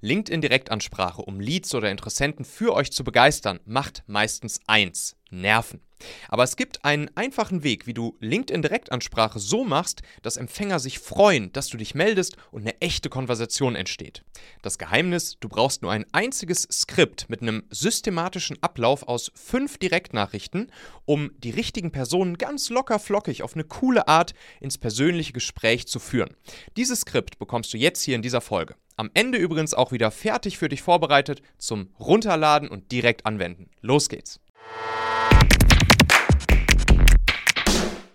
LinkedIn Direktansprache, um Leads oder Interessenten für euch zu begeistern, macht meistens eins: Nerven. Aber es gibt einen einfachen Weg, wie du LinkedIn Direktansprache so machst, dass Empfänger sich freuen, dass du dich meldest und eine echte Konversation entsteht. Das Geheimnis, du brauchst nur ein einziges Skript mit einem systematischen Ablauf aus fünf Direktnachrichten, um die richtigen Personen ganz locker flockig auf eine coole Art ins persönliche Gespräch zu führen. Dieses Skript bekommst du jetzt hier in dieser Folge. Am Ende übrigens auch wieder fertig für dich vorbereitet zum Runterladen und direkt anwenden. Los geht's!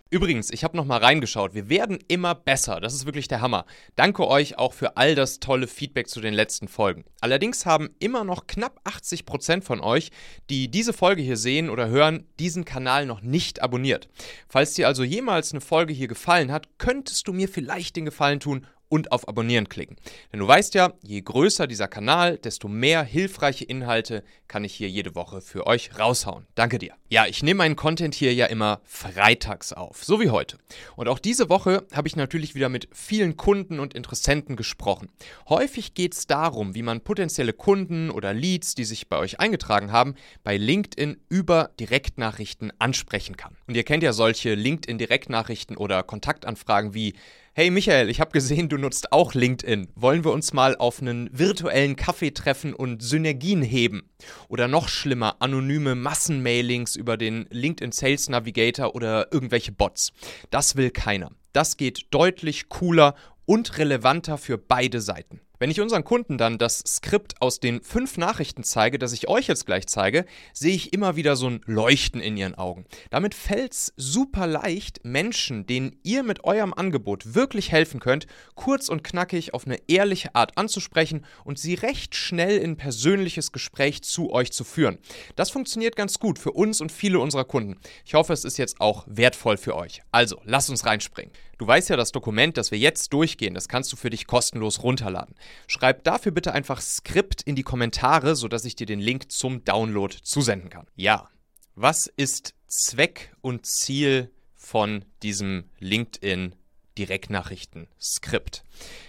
Übrigens, ich habe noch mal reingeschaut. Wir werden immer besser. Das ist wirklich der Hammer. Danke euch auch für all das tolle Feedback zu den letzten Folgen. Allerdings haben immer noch knapp 80 Prozent von euch, die diese Folge hier sehen oder hören, diesen Kanal noch nicht abonniert. Falls dir also jemals eine Folge hier gefallen hat, könntest du mir vielleicht den Gefallen tun und auf Abonnieren klicken. Denn du weißt ja, je größer dieser Kanal, desto mehr hilfreiche Inhalte kann ich hier jede Woche für euch raushauen. Danke dir. Ja, ich nehme meinen Content hier ja immer freitags auf, so wie heute. Und auch diese Woche habe ich natürlich wieder mit vielen Kunden und Interessenten gesprochen. Häufig geht es darum, wie man potenzielle Kunden oder Leads, die sich bei euch eingetragen haben, bei LinkedIn über Direktnachrichten ansprechen kann. Und ihr kennt ja solche LinkedIn-Direktnachrichten oder Kontaktanfragen wie Hey Michael, ich habe gesehen, du nutzt auch LinkedIn. Wollen wir uns mal auf einen virtuellen Kaffee treffen und Synergien heben? Oder noch schlimmer, anonyme Massenmailings über den LinkedIn Sales Navigator oder irgendwelche Bots. Das will keiner. Das geht deutlich cooler und relevanter für beide Seiten. Wenn ich unseren Kunden dann das Skript aus den fünf Nachrichten zeige, das ich euch jetzt gleich zeige, sehe ich immer wieder so ein Leuchten in ihren Augen. Damit fällt es super leicht, Menschen, denen ihr mit eurem Angebot wirklich helfen könnt, kurz und knackig auf eine ehrliche Art anzusprechen und sie recht schnell in persönliches Gespräch zu euch zu führen. Das funktioniert ganz gut für uns und viele unserer Kunden. Ich hoffe, es ist jetzt auch wertvoll für euch. Also, lasst uns reinspringen. Du weißt ja, das Dokument, das wir jetzt durchgehen, das kannst du für dich kostenlos runterladen. Schreib dafür bitte einfach Skript in die Kommentare, sodass ich dir den Link zum Download zusenden kann. Ja, was ist Zweck und Ziel von diesem LinkedIn Direktnachrichten-Skript?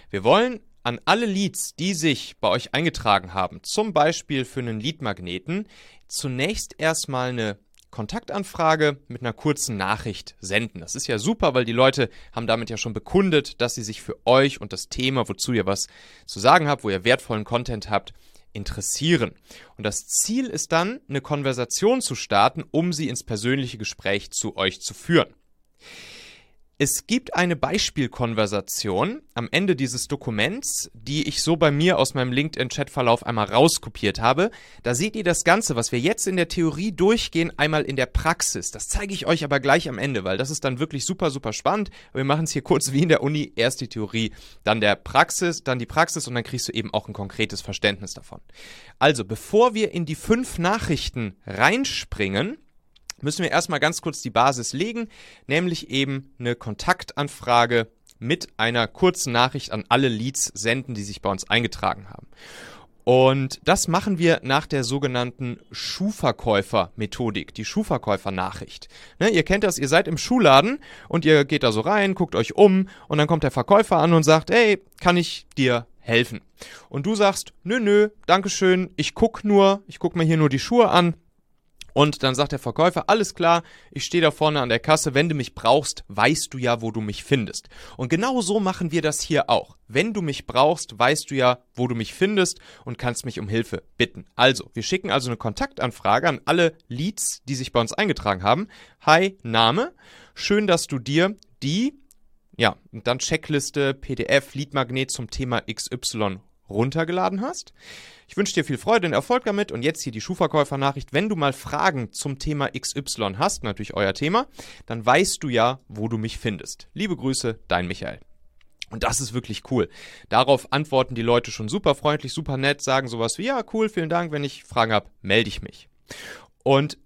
Wir wollen an alle Leads, die sich bei euch eingetragen haben, zum Beispiel für einen Leadmagneten, zunächst erstmal eine Kontaktanfrage mit einer kurzen Nachricht senden. Das ist ja super, weil die Leute haben damit ja schon bekundet, dass sie sich für euch und das Thema, wozu ihr was zu sagen habt, wo ihr wertvollen Content habt, interessieren. Und das Ziel ist dann, eine Konversation zu starten, um sie ins persönliche Gespräch zu euch zu führen. Es gibt eine Beispielkonversation am Ende dieses Dokuments, die ich so bei mir aus meinem LinkedIn-Chatverlauf einmal rauskopiert habe. Da seht ihr das Ganze, was wir jetzt in der Theorie durchgehen, einmal in der Praxis. Das zeige ich euch aber gleich am Ende, weil das ist dann wirklich super, super spannend. Wir machen es hier kurz wie in der Uni. Erst die Theorie, dann der Praxis, dann die Praxis und dann kriegst du eben auch ein konkretes Verständnis davon. Also, bevor wir in die fünf Nachrichten reinspringen, müssen wir erstmal ganz kurz die Basis legen, nämlich eben eine Kontaktanfrage mit einer kurzen Nachricht an alle Leads senden, die sich bei uns eingetragen haben. Und das machen wir nach der sogenannten Schuhverkäufer-Methodik, die Schuhverkäufer-Nachricht. Ne, ihr kennt das, ihr seid im Schuhladen und ihr geht da so rein, guckt euch um und dann kommt der Verkäufer an und sagt, hey, kann ich dir helfen? Und du sagst, nö, nö, Dankeschön, ich guck nur, ich guck mir hier nur die Schuhe an und dann sagt der Verkäufer, alles klar, ich stehe da vorne an der Kasse, wenn du mich brauchst, weißt du ja, wo du mich findest. Und genau so machen wir das hier auch. Wenn du mich brauchst, weißt du ja, wo du mich findest und kannst mich um Hilfe bitten. Also, wir schicken also eine Kontaktanfrage an alle Leads, die sich bei uns eingetragen haben. Hi, Name. Schön, dass du dir die, ja, und dann Checkliste, PDF, Leadmagnet zum Thema XY runtergeladen hast. Ich wünsche dir viel Freude und Erfolg damit und jetzt hier die Schuhverkäufer-Nachricht. Wenn du mal Fragen zum Thema XY hast, natürlich euer Thema, dann weißt du ja, wo du mich findest. Liebe Grüße, dein Michael. Und das ist wirklich cool. Darauf antworten die Leute schon super freundlich, super nett, sagen sowas wie, ja, cool, vielen Dank, wenn ich Fragen habe, melde ich mich. Und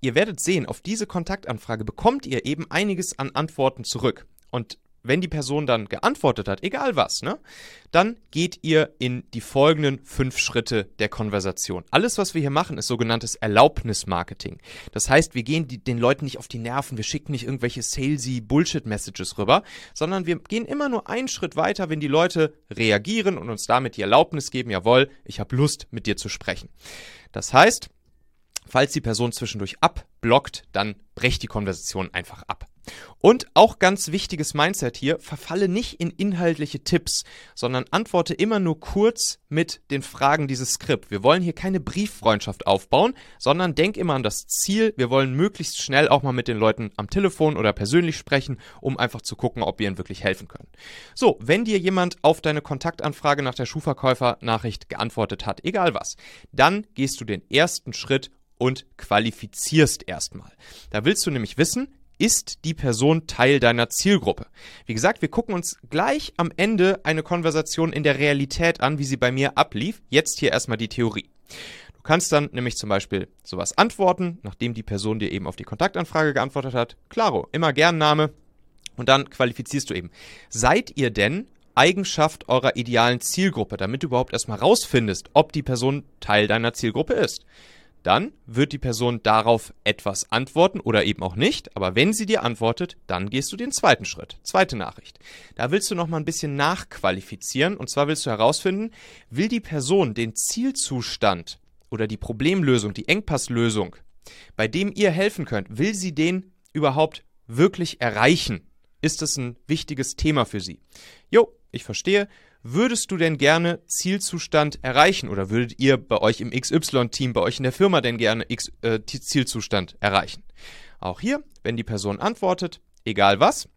ihr werdet sehen, auf diese Kontaktanfrage bekommt ihr eben einiges an Antworten zurück. Und wenn die Person dann geantwortet hat, egal was, ne, dann geht ihr in die folgenden fünf Schritte der Konversation. Alles, was wir hier machen, ist sogenanntes Erlaubnismarketing. Das heißt, wir gehen die, den Leuten nicht auf die Nerven, wir schicken nicht irgendwelche salesy Bullshit-Messages rüber, sondern wir gehen immer nur einen Schritt weiter, wenn die Leute reagieren und uns damit die Erlaubnis geben, jawohl, ich habe Lust, mit dir zu sprechen. Das heißt, falls die Person zwischendurch abblockt, dann brecht die Konversation einfach ab. Und auch ganz wichtiges Mindset hier, verfalle nicht in inhaltliche Tipps, sondern antworte immer nur kurz mit den Fragen dieses Skript. Wir wollen hier keine Brieffreundschaft aufbauen, sondern denk immer an das Ziel. Wir wollen möglichst schnell auch mal mit den Leuten am Telefon oder persönlich sprechen, um einfach zu gucken, ob wir ihnen wirklich helfen können. So, wenn dir jemand auf deine Kontaktanfrage nach der Schuhverkäufer-Nachricht geantwortet hat, egal was, dann gehst du den ersten Schritt und qualifizierst erstmal. Da willst du nämlich wissen, ist die Person Teil deiner Zielgruppe? Wie gesagt, wir gucken uns gleich am Ende eine Konversation in der Realität an, wie sie bei mir ablief. Jetzt hier erstmal die Theorie. Du kannst dann nämlich zum Beispiel sowas antworten, nachdem die Person dir eben auf die Kontaktanfrage geantwortet hat. Claro, immer gern Name. Und dann qualifizierst du eben. Seid ihr denn Eigenschaft eurer idealen Zielgruppe, damit du überhaupt erstmal rausfindest, ob die Person Teil deiner Zielgruppe ist? Dann wird die Person darauf etwas antworten oder eben auch nicht. Aber wenn sie dir antwortet, dann gehst du den zweiten Schritt. Zweite Nachricht. Da willst du noch mal ein bisschen nachqualifizieren. Und zwar willst du herausfinden, will die Person den Zielzustand oder die Problemlösung, die Engpasslösung, bei dem ihr helfen könnt, will sie den überhaupt wirklich erreichen? Ist das ein wichtiges Thema für sie? Jo, ich verstehe würdest du denn gerne Zielzustand erreichen oder würdet ihr bei euch im XY-Team, bei euch in der Firma denn gerne X, äh, Zielzustand erreichen? Auch hier, wenn die Person antwortet, egal was,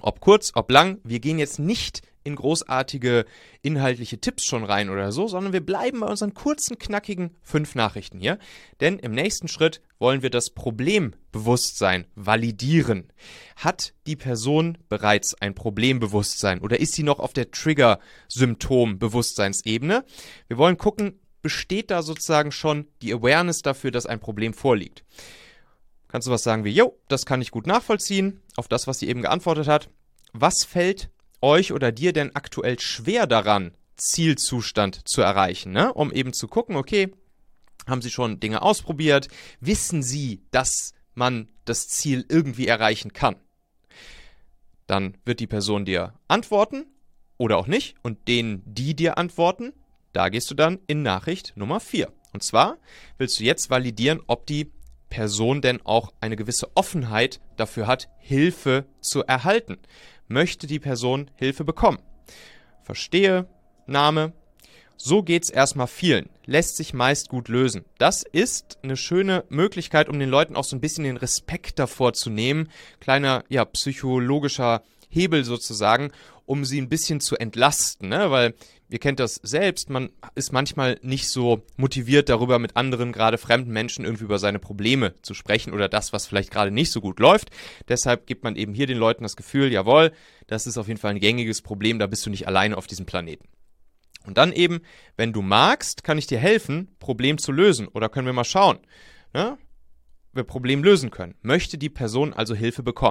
ob kurz, ob lang, wir gehen jetzt nicht in großartige inhaltliche Tipps schon rein oder so, sondern wir bleiben bei unseren kurzen, knackigen fünf Nachrichten hier. Denn im nächsten Schritt wollen wir das Problembewusstsein validieren. Hat die Person bereits ein Problembewusstsein oder ist sie noch auf der Trigger-Symptom-Bewusstseinsebene? Wir wollen gucken, besteht da sozusagen schon die Awareness dafür, dass ein Problem vorliegt. Kannst du was sagen wie, jo, das kann ich gut nachvollziehen, auf das, was sie eben geantwortet hat. Was fällt euch oder dir denn aktuell schwer daran, Zielzustand zu erreichen, ne? um eben zu gucken, okay, haben Sie schon Dinge ausprobiert? Wissen Sie, dass man das Ziel irgendwie erreichen kann? Dann wird die Person dir antworten oder auch nicht. Und denen, die dir antworten, da gehst du dann in Nachricht Nummer 4. Und zwar willst du jetzt validieren, ob die Person denn auch eine gewisse Offenheit dafür hat, Hilfe zu erhalten möchte die Person Hilfe bekommen. Verstehe, Name. So geht's erstmal vielen. Lässt sich meist gut lösen. Das ist eine schöne Möglichkeit, um den Leuten auch so ein bisschen den Respekt davor zu nehmen. Kleiner, ja, psychologischer Hebel sozusagen, um sie ein bisschen zu entlasten, ne? Weil ihr kennt das selbst, man ist manchmal nicht so motiviert darüber, mit anderen, gerade fremden Menschen irgendwie über seine Probleme zu sprechen oder das, was vielleicht gerade nicht so gut läuft. Deshalb gibt man eben hier den Leuten das Gefühl, jawohl, das ist auf jeden Fall ein gängiges Problem, da bist du nicht alleine auf diesem Planeten. Und dann eben, wenn du magst, kann ich dir helfen, Problem zu lösen. Oder können wir mal schauen, ne? wir Problem lösen können. Möchte die Person also Hilfe bekommen?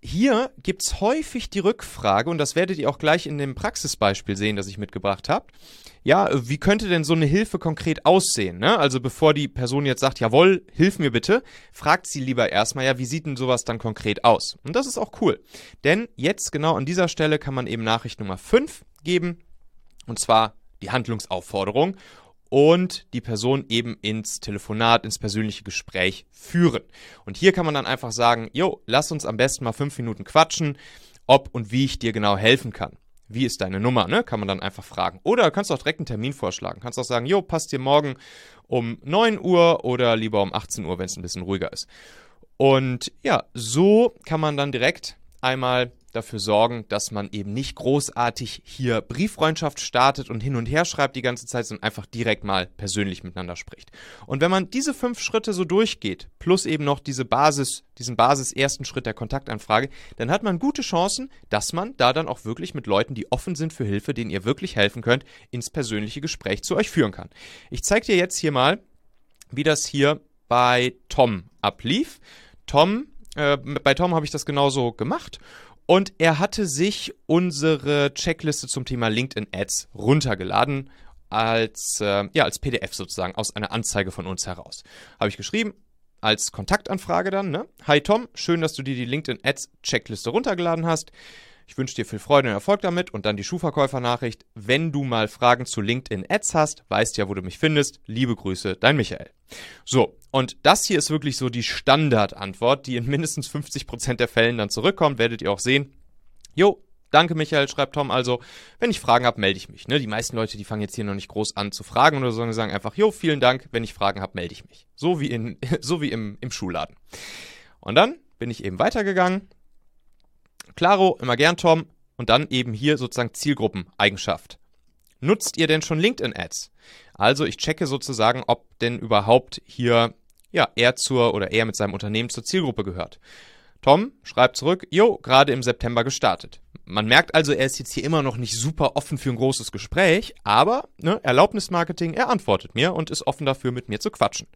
Hier gibt es häufig die Rückfrage, und das werdet ihr auch gleich in dem Praxisbeispiel sehen, das ich mitgebracht habe. Ja, wie könnte denn so eine Hilfe konkret aussehen? Ne? Also bevor die Person jetzt sagt, jawohl, hilf mir bitte, fragt sie lieber erstmal, ja, wie sieht denn sowas dann konkret aus? Und das ist auch cool. Denn jetzt genau an dieser Stelle kann man eben Nachricht Nummer 5 geben, und zwar die Handlungsaufforderung und die Person eben ins Telefonat, ins persönliche Gespräch führen. Und hier kann man dann einfach sagen, jo, lass uns am besten mal fünf Minuten quatschen, ob und wie ich dir genau helfen kann. Wie ist deine Nummer, ne? Kann man dann einfach fragen. Oder kannst du auch direkt einen Termin vorschlagen. Kannst auch sagen, jo, passt dir morgen um 9 Uhr oder lieber um 18 Uhr, wenn es ein bisschen ruhiger ist. Und ja, so kann man dann direkt einmal dafür sorgen, dass man eben nicht großartig hier Brieffreundschaft startet und hin und her schreibt die ganze Zeit, sondern einfach direkt mal persönlich miteinander spricht. Und wenn man diese fünf Schritte so durchgeht, plus eben noch diese Basis, diesen Basis ersten Schritt der Kontaktanfrage, dann hat man gute Chancen, dass man da dann auch wirklich mit Leuten, die offen sind für Hilfe, denen ihr wirklich helfen könnt, ins persönliche Gespräch zu euch führen kann. Ich zeige dir jetzt hier mal, wie das hier bei Tom ablief. Tom, äh, bei Tom habe ich das genauso gemacht und er hatte sich unsere Checkliste zum Thema LinkedIn Ads runtergeladen als, äh, ja, als PDF sozusagen aus einer Anzeige von uns heraus. Habe ich geschrieben, als Kontaktanfrage dann, ne? Hi Tom, schön, dass du dir die LinkedIn Ads Checkliste runtergeladen hast. Ich wünsche dir viel Freude und Erfolg damit und dann die Schuhverkäufer-Nachricht. Wenn du mal Fragen zu LinkedIn Ads hast, weißt ja, wo du mich findest. Liebe Grüße, dein Michael. So, und das hier ist wirklich so die Standardantwort, die in mindestens 50% der Fällen dann zurückkommt. Werdet ihr auch sehen. Jo, Danke, Michael, schreibt Tom. Also, wenn ich Fragen habe, melde ich mich. Ne? Die meisten Leute, die fangen jetzt hier noch nicht groß an zu fragen oder so, sondern sagen einfach, jo, vielen Dank, wenn ich Fragen habe, melde ich mich. So wie, in, so wie im, im Schulladen. Und dann bin ich eben weitergegangen Claro, immer gern Tom. Und dann eben hier sozusagen Zielgruppeneigenschaft. Nutzt ihr denn schon LinkedIn-Ads? Also ich checke sozusagen, ob denn überhaupt hier ja, er zur oder er mit seinem Unternehmen zur Zielgruppe gehört. Tom schreibt zurück, jo, gerade im September gestartet. Man merkt also, er ist jetzt hier immer noch nicht super offen für ein großes Gespräch, aber ne, Erlaubnismarketing, er antwortet mir und ist offen dafür, mit mir zu quatschen.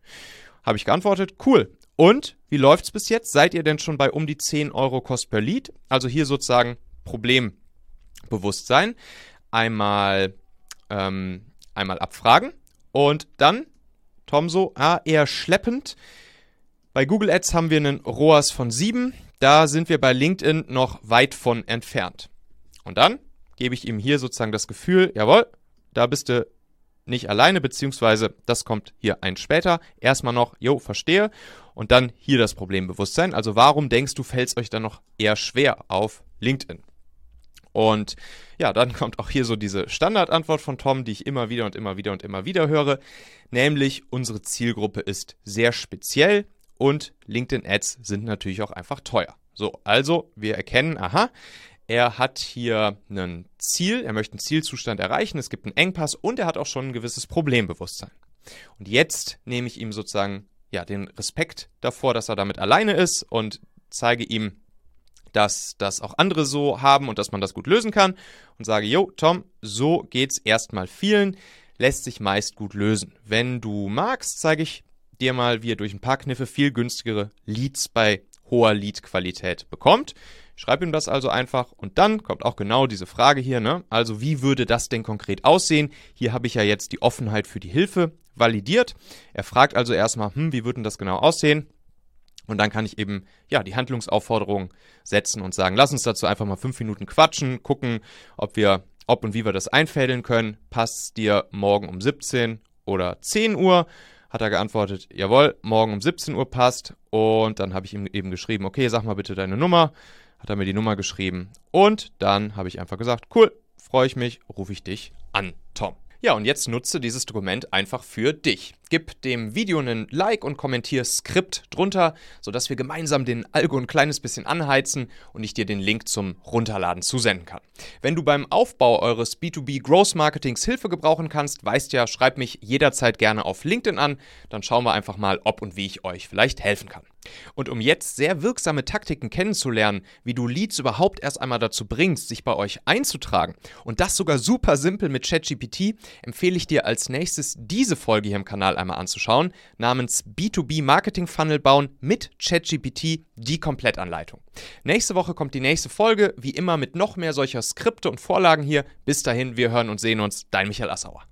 Habe ich geantwortet, cool. Und wie läuft's bis jetzt? Seid ihr denn schon bei um die 10 Euro Kost per Lead? Also hier sozusagen Problembewusstsein. Einmal, ähm, einmal abfragen. Und dann, Tom so, ah, eher schleppend. Bei Google Ads haben wir einen ROAS von 7. Da sind wir bei LinkedIn noch weit von entfernt. Und dann gebe ich ihm hier sozusagen das Gefühl, jawohl, da bist du nicht alleine, beziehungsweise das kommt hier ein später. Erstmal noch, jo, verstehe. Und dann hier das Problembewusstsein. Also warum denkst du, fällt es euch dann noch eher schwer auf LinkedIn? Und ja, dann kommt auch hier so diese Standardantwort von Tom, die ich immer wieder und immer wieder und immer wieder höre, nämlich unsere Zielgruppe ist sehr speziell und LinkedIn Ads sind natürlich auch einfach teuer. So, also wir erkennen, aha, er hat hier ein Ziel, er möchte einen Zielzustand erreichen, es gibt einen Engpass und er hat auch schon ein gewisses Problembewusstsein. Und jetzt nehme ich ihm sozusagen ja, den Respekt davor, dass er damit alleine ist und zeige ihm, dass das auch andere so haben und dass man das gut lösen kann und sage, jo, Tom, so geht's erstmal vielen, lässt sich meist gut lösen. Wenn du magst, zeige ich dir mal, wie ihr durch ein paar Kniffe viel günstigere Leads bei hoher Lead-Qualität bekommt. Schreib ihm das also einfach und dann kommt auch genau diese Frage hier, ne? Also wie würde das denn konkret aussehen? Hier habe ich ja jetzt die Offenheit für die Hilfe validiert. Er fragt also erstmal, hm, wie würde denn das genau aussehen? Und dann kann ich eben ja die Handlungsaufforderung setzen und sagen, lass uns dazu einfach mal fünf Minuten quatschen, gucken, ob wir, ob und wie wir das einfädeln können. Passt dir morgen um 17 oder 10 Uhr? Hat er geantwortet, jawohl, morgen um 17 Uhr passt. Und dann habe ich ihm eben geschrieben, okay, sag mal bitte deine Nummer hat er mir die Nummer geschrieben. Und dann habe ich einfach gesagt, cool, freue ich mich, rufe ich dich an, Tom. Ja, und jetzt nutze dieses Dokument einfach für dich. Gib dem Video einen Like und kommentier Skript drunter, sodass wir gemeinsam den Algo ein kleines bisschen anheizen und ich dir den Link zum Runterladen zusenden kann. Wenn du beim Aufbau eures B2B Growth Marketings Hilfe gebrauchen kannst, weißt ja, schreib mich jederzeit gerne auf LinkedIn an, dann schauen wir einfach mal, ob und wie ich euch vielleicht helfen kann. Und um jetzt sehr wirksame Taktiken kennenzulernen, wie du Leads überhaupt erst einmal dazu bringst, sich bei euch einzutragen und das sogar super simpel mit ChatGPT, empfehle ich dir als nächstes diese Folge hier im Kanal einmal anzuschauen, namens B2B Marketing Funnel bauen mit ChatGPT, die Komplettanleitung. Nächste Woche kommt die nächste Folge, wie immer mit noch mehr solcher Skripte und Vorlagen hier. Bis dahin, wir hören und sehen uns. Dein Michael Assauer.